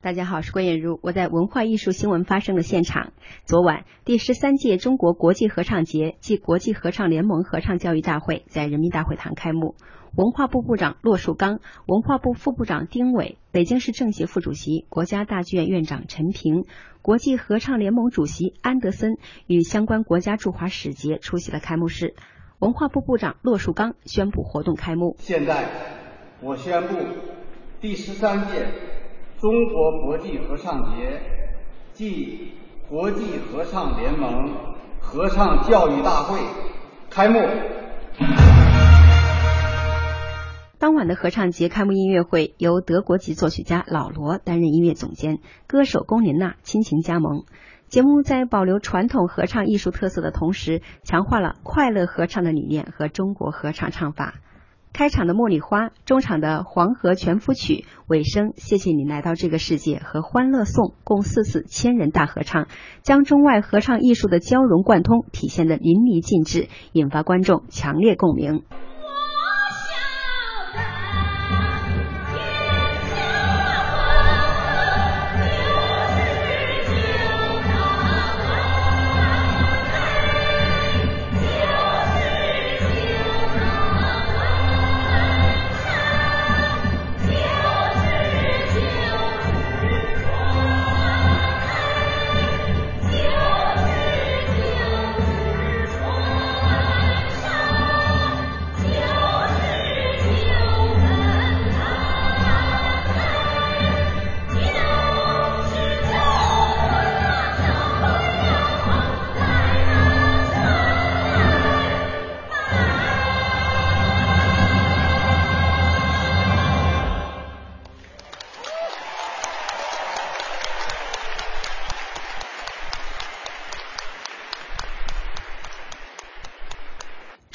大家好，我是郭艳茹，我在文化艺术新闻发生的现场。昨晚，第十三届中国国际合唱节暨国际合唱联盟合唱教育大会在人民大会堂开幕。文化部部长骆树刚、文化部副部长丁伟、北京市政协副主席、国家大剧院院长陈平、国际合唱联盟主席安德森与相关国家驻华使节出席了开幕式。文化部部长骆树刚宣布活动开幕。现在，我宣布第十三届。中国国际合唱节暨国际合唱联盟合唱教育大会开幕。当晚的合唱节开幕音乐会由德国籍作曲家老罗担任音乐总监，歌手龚琳娜亲情加盟。节目在保留传统合唱艺术特色的同时，强化了快乐合唱的理念和中国合唱唱法。开场的《茉莉花》，中场的《黄河全夫曲》，尾声《谢谢你来到这个世界》和《欢乐颂》，共四次千人大合唱，将中外合唱艺术的交融贯通体现得淋漓尽致，引发观众强烈共鸣。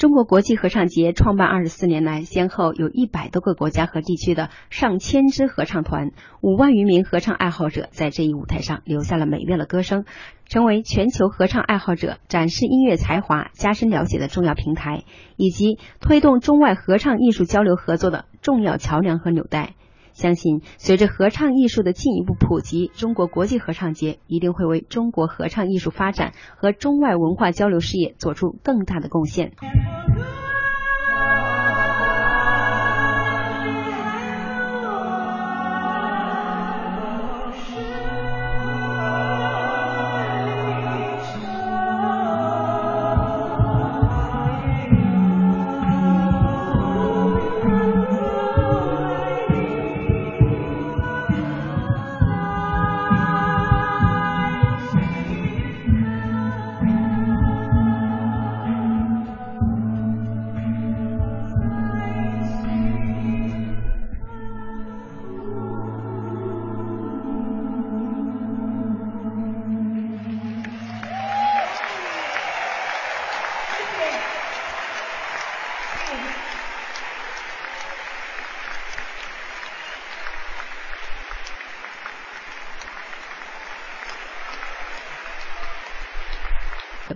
中国国际合唱节创办二十四年来，先后有一百多个国家和地区的上千支合唱团、五万余名合唱爱好者在这一舞台上留下了美妙的歌声，成为全球合唱爱好者展示音乐才华、加深了解的重要平台，以及推动中外合唱艺术交流合作的重要桥梁和纽带。相信随着合唱艺术的进一步普及，中国国际合唱节一定会为中国合唱艺术发展和中外文化交流事业做出更大的贡献。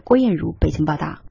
郭艳茹，北京报道。